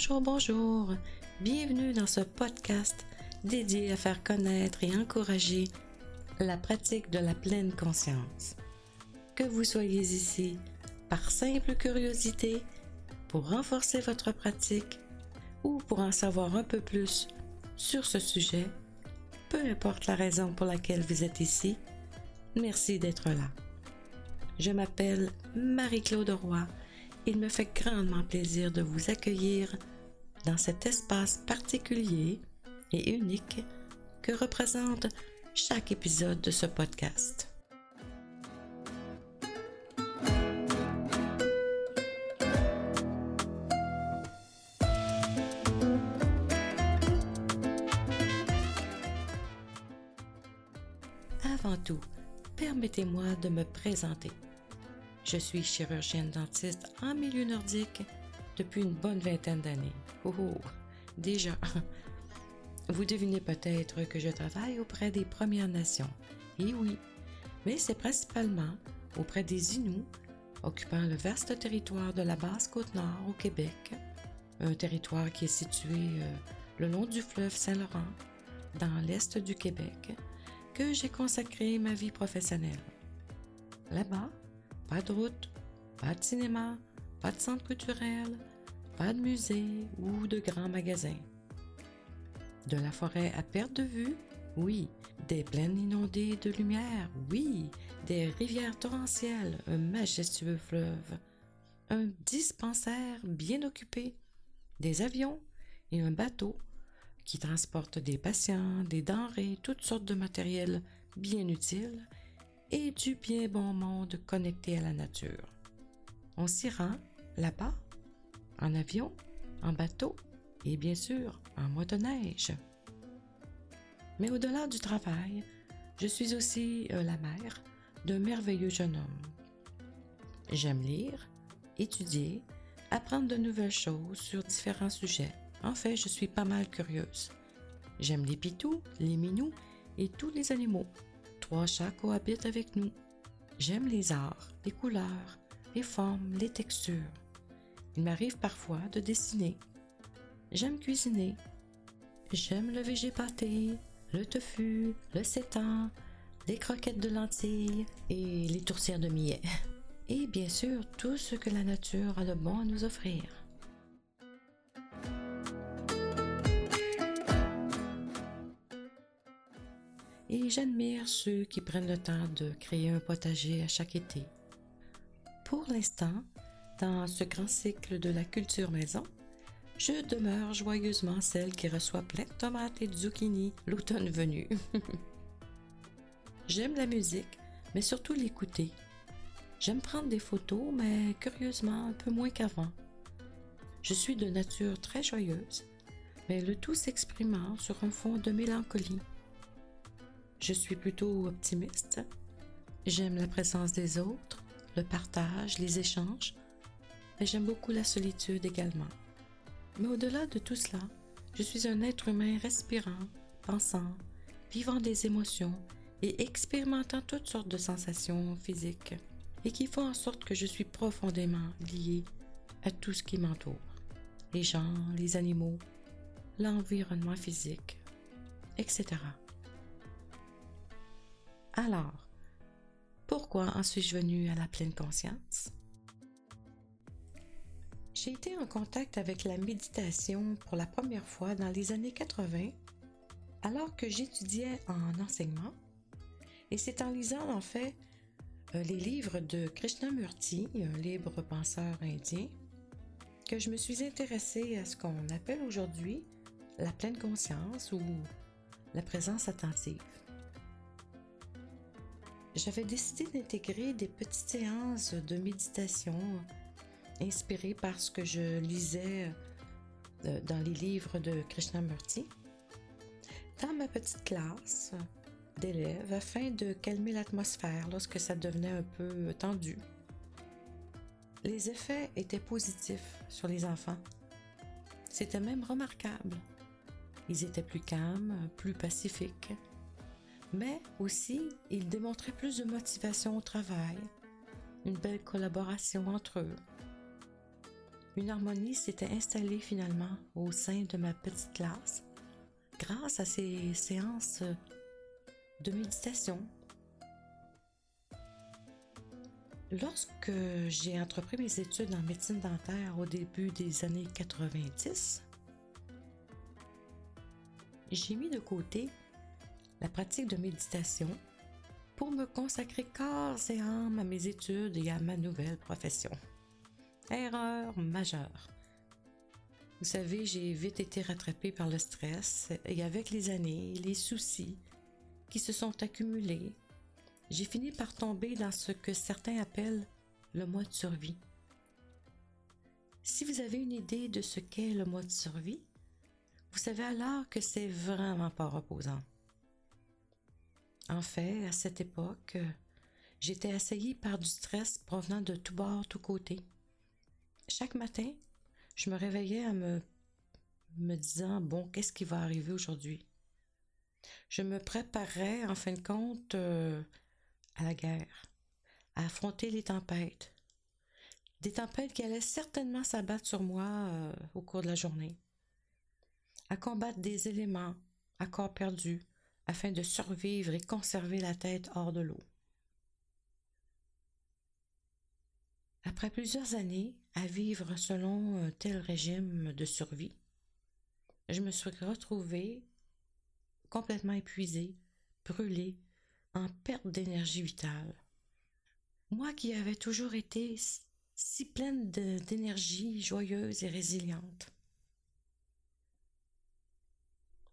Bonjour, bonjour. Bienvenue dans ce podcast dédié à faire connaître et encourager la pratique de la pleine conscience. Que vous soyez ici par simple curiosité, pour renforcer votre pratique ou pour en savoir un peu plus sur ce sujet, peu importe la raison pour laquelle vous êtes ici, merci d'être là. Je m'appelle Marie-Claude Roy. Il me fait grandement plaisir de vous accueillir dans cet espace particulier et unique que représente chaque épisode de ce podcast. Avant tout, permettez-moi de me présenter. Je suis chirurgienne dentiste en milieu nordique depuis une bonne vingtaine d'années. Oh, oh, déjà. Vous devinez peut-être que je travaille auprès des Premières Nations. Et oui, mais c'est principalement auprès des Inuits, occupant le vaste territoire de la basse côte nord au Québec, un territoire qui est situé euh, le long du fleuve Saint-Laurent, dans l'est du Québec, que j'ai consacré ma vie professionnelle. Là-bas, pas de route, pas de cinéma, pas de centre culturel, pas de musée ou de grands magasins. De la forêt à perte de vue, oui. Des plaines inondées de lumière, oui. Des rivières torrentielles, un majestueux fleuve. Un dispensaire bien occupé, des avions et un bateau qui transporte des patients, des denrées, toutes sortes de matériel bien utile et du bien bon monde connecté à la nature. On s'y rend là-bas, en avion, en bateau et bien sûr en motoneige. Mais au-delà du travail, je suis aussi euh, la mère d'un merveilleux jeune homme. J'aime lire, étudier, apprendre de nouvelles choses sur différents sujets. En fait, je suis pas mal curieuse. J'aime les pitous, les minous et tous les animaux. Trois chats cohabitent avec nous. J'aime les arts, les couleurs, les formes, les textures. Il m'arrive parfois de dessiner. J'aime cuisiner. J'aime le végépaté, le tofu, le sétan, les croquettes de lentilles et les tourtières de millet. Et bien sûr, tout ce que la nature a de bon à nous offrir. Et j'admire ceux qui prennent le temps de créer un potager à chaque été. Pour l'instant, dans ce grand cycle de la culture maison, je demeure joyeusement celle qui reçoit plein de tomates et de zucchini l'automne venu. J'aime la musique, mais surtout l'écouter. J'aime prendre des photos, mais curieusement un peu moins qu'avant. Je suis de nature très joyeuse, mais le tout s'exprimant sur un fond de mélancolie. Je suis plutôt optimiste. J'aime la présence des autres, le partage, les échanges, mais j'aime beaucoup la solitude également. Mais au-delà de tout cela, je suis un être humain respirant, pensant, vivant des émotions et expérimentant toutes sortes de sensations physiques et qui font en sorte que je suis profondément lié à tout ce qui m'entoure. Les gens, les animaux, l'environnement physique, etc. Alors, pourquoi en suis-je venu à la pleine conscience? J'ai été en contact avec la méditation pour la première fois dans les années 80, alors que j'étudiais en enseignement, et c'est en lisant en fait euh, les livres de Krishnamurti, un libre penseur indien, que je me suis intéressée à ce qu'on appelle aujourd'hui la pleine conscience ou la présence attentive j'avais décidé d'intégrer des petites séances de méditation inspirées par ce que je lisais euh, dans les livres de Krishnamurti dans ma petite classe d'élèves afin de calmer l'atmosphère lorsque ça devenait un peu tendu. Les effets étaient positifs sur les enfants. C'était même remarquable. Ils étaient plus calmes, plus pacifiques, mais aussi ils démontraient plus de motivation au travail, une belle collaboration entre eux, une harmonie s'était installée finalement au sein de ma petite classe grâce à ces séances de méditation. Lorsque j'ai entrepris mes études en médecine dentaire au début des années 90, j'ai mis de côté la pratique de méditation pour me consacrer corps et âme à mes études et à ma nouvelle profession. Erreur majeure. Vous savez, j'ai vite été rattrapée par le stress et avec les années, les soucis qui se sont accumulés, j'ai fini par tomber dans ce que certains appellent le mois de survie. Si vous avez une idée de ce qu'est le mois de survie, vous savez alors que c'est vraiment pas reposant. En fait, à cette époque, j'étais assaillie par du stress provenant de tous bords, tous côtés. Chaque matin, je me réveillais en me, me disant, bon, qu'est-ce qui va arriver aujourd'hui? Je me préparais, en fin de compte, euh, à la guerre, à affronter les tempêtes. Des tempêtes qui allaient certainement s'abattre sur moi euh, au cours de la journée. À combattre des éléments à corps perdu afin de survivre et conserver la tête hors de l'eau. Après plusieurs années à vivre selon un tel régime de survie, je me suis retrouvée complètement épuisée, brûlée, en perte d'énergie vitale. Moi qui avais toujours été si pleine d'énergie joyeuse et résiliente.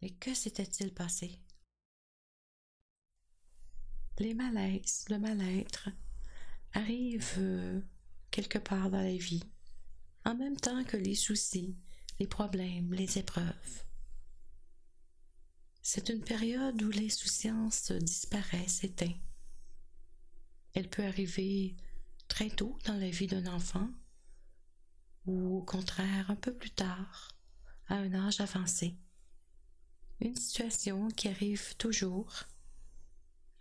Et que s'était-il passé? Les malaises, le mal-être arrivent euh, quelque part dans la vie, en même temps que les soucis, les problèmes, les épreuves. C'est une période où l'insouciance disparaît, s'éteint. Elle peut arriver très tôt dans la vie d'un enfant ou au contraire un peu plus tard, à un âge avancé. Une situation qui arrive toujours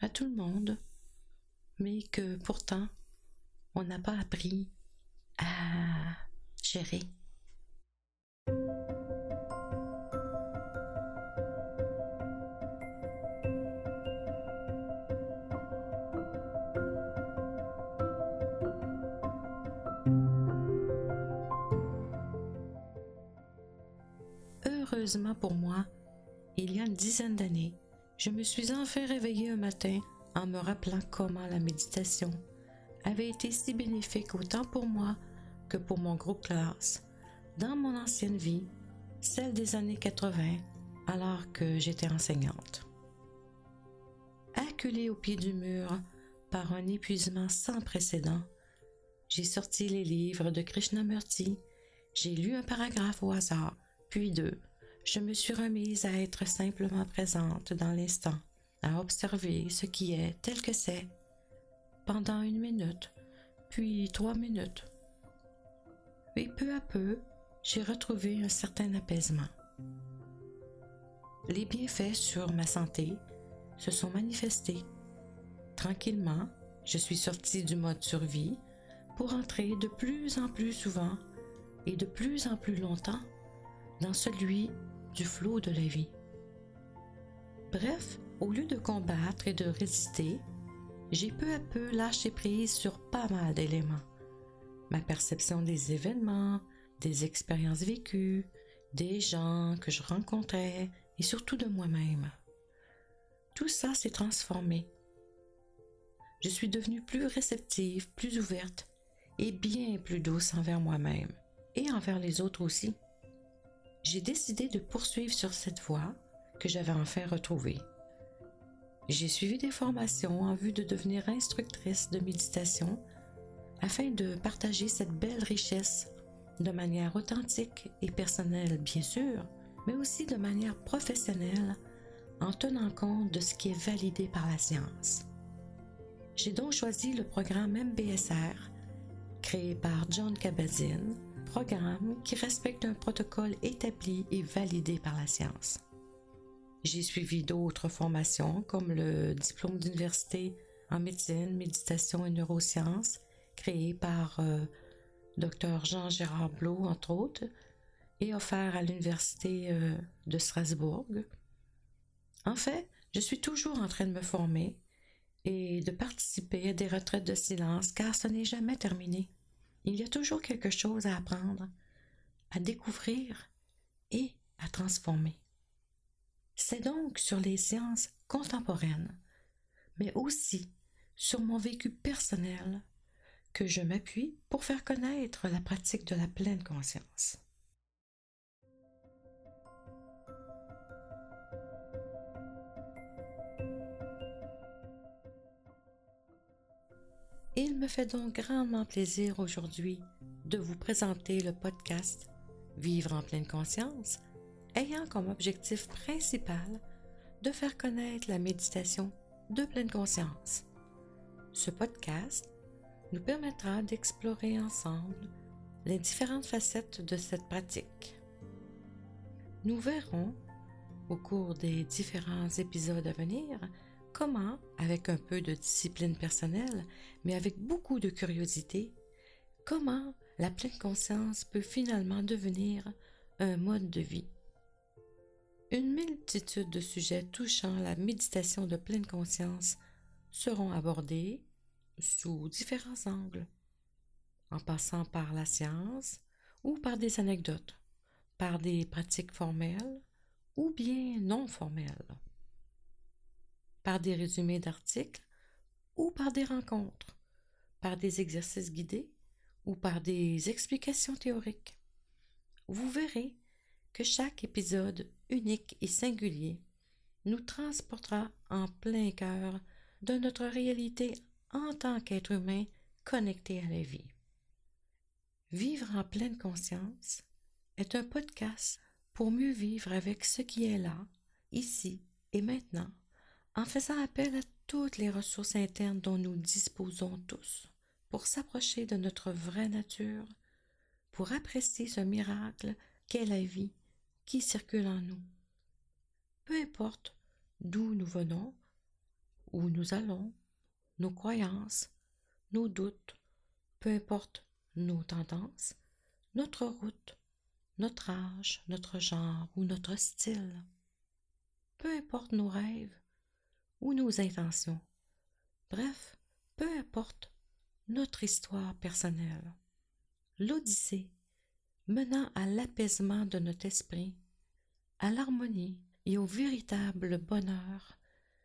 à tout le monde, mais que pourtant on n'a pas appris à gérer. Heureusement pour moi, il y a une dizaine d'années, je me suis enfin réveillée un matin en me rappelant comment la méditation avait été si bénéfique autant pour moi que pour mon groupe classe dans mon ancienne vie, celle des années 80, alors que j'étais enseignante. Acculée au pied du mur par un épuisement sans précédent, j'ai sorti les livres de Krishnamurti, j'ai lu un paragraphe au hasard, puis deux, je me suis remise à être simplement présente dans l'instant, à observer ce qui est tel que c'est, pendant une minute, puis trois minutes. Et peu à peu, j'ai retrouvé un certain apaisement. Les bienfaits sur ma santé se sont manifestés. Tranquillement, je suis sortie du mode survie pour entrer de plus en plus souvent et de plus en plus longtemps dans celui du flot de la vie. Bref, au lieu de combattre et de résister, j'ai peu à peu lâché prise sur pas mal d'éléments. Ma perception des événements, des expériences vécues, des gens que je rencontrais et surtout de moi-même. Tout ça s'est transformé. Je suis devenue plus réceptive, plus ouverte et bien plus douce envers moi-même et envers les autres aussi j'ai décidé de poursuivre sur cette voie que j'avais enfin retrouvée. J'ai suivi des formations en vue de devenir instructrice de méditation afin de partager cette belle richesse de manière authentique et personnelle, bien sûr, mais aussi de manière professionnelle en tenant compte de ce qui est validé par la science. J'ai donc choisi le programme MBSR, créé par John Kabat-Zinn, programme qui respecte un protocole établi et validé par la science. J'ai suivi d'autres formations comme le diplôme d'université en médecine, méditation et neurosciences créé par euh, Dr Jean-Gérard Blot, entre autres, et offert à l'Université euh, de Strasbourg. En fait, je suis toujours en train de me former et de participer à des retraites de silence car ce n'est jamais terminé. Il y a toujours quelque chose à apprendre, à découvrir et à transformer. C'est donc sur les sciences contemporaines, mais aussi sur mon vécu personnel que je m'appuie pour faire connaître la pratique de la pleine conscience. Il me fait donc grandement plaisir aujourd'hui de vous présenter le podcast Vivre en pleine conscience, ayant comme objectif principal de faire connaître la méditation de pleine conscience. Ce podcast nous permettra d'explorer ensemble les différentes facettes de cette pratique. Nous verrons, au cours des différents épisodes à venir, comment, avec un peu de discipline personnelle, mais avec beaucoup de curiosité, comment la pleine conscience peut finalement devenir un mode de vie? Une multitude de sujets touchant la méditation de pleine conscience seront abordés sous différents angles, en passant par la science ou par des anecdotes, par des pratiques formelles ou bien non formelles par des résumés d'articles ou par des rencontres, par des exercices guidés ou par des explications théoriques. Vous verrez que chaque épisode unique et singulier nous transportera en plein cœur de notre réalité en tant qu'être humain connecté à la vie. Vivre en pleine conscience est un podcast pour mieux vivre avec ce qui est là, ici et maintenant, en faisant appel à toutes les ressources internes dont nous disposons tous pour s'approcher de notre vraie nature, pour apprécier ce miracle qu'est la vie qui circule en nous. Peu importe d'où nous venons, où nous allons, nos croyances, nos doutes, peu importe nos tendances, notre route, notre âge, notre genre ou notre style. Peu importe nos rêves, nos intentions. Bref, peu importe notre histoire personnelle. L'Odyssée menant à l'apaisement de notre esprit, à l'harmonie et au véritable bonheur,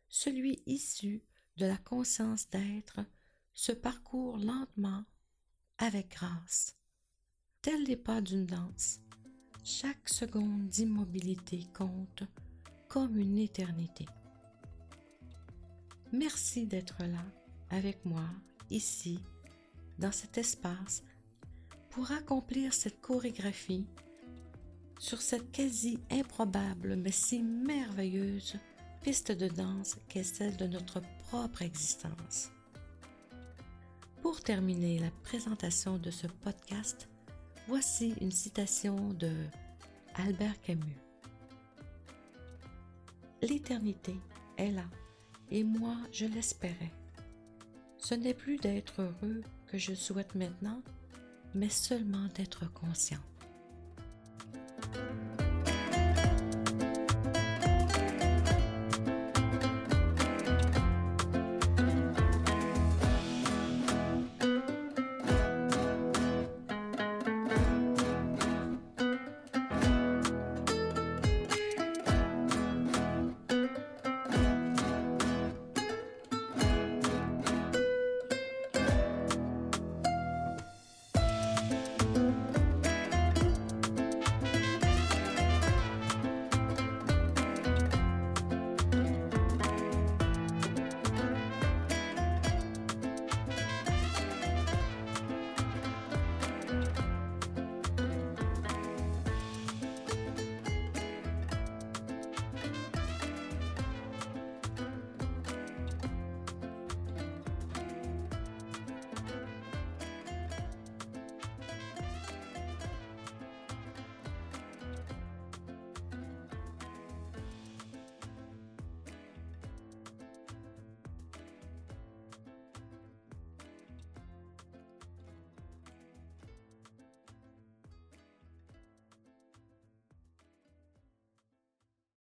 celui issu de la conscience d'être, se parcourt lentement, avec grâce. Tel les pas d'une danse, chaque seconde d'immobilité compte comme une éternité. Merci d'être là avec moi, ici, dans cet espace, pour accomplir cette chorégraphie sur cette quasi improbable mais si merveilleuse piste de danse qu'est celle de notre propre existence. Pour terminer la présentation de ce podcast, voici une citation de Albert Camus. L'éternité est là et moi je l'espérais. Ce n'est plus d'être heureux que je souhaite maintenant, mais seulement d'être conscient.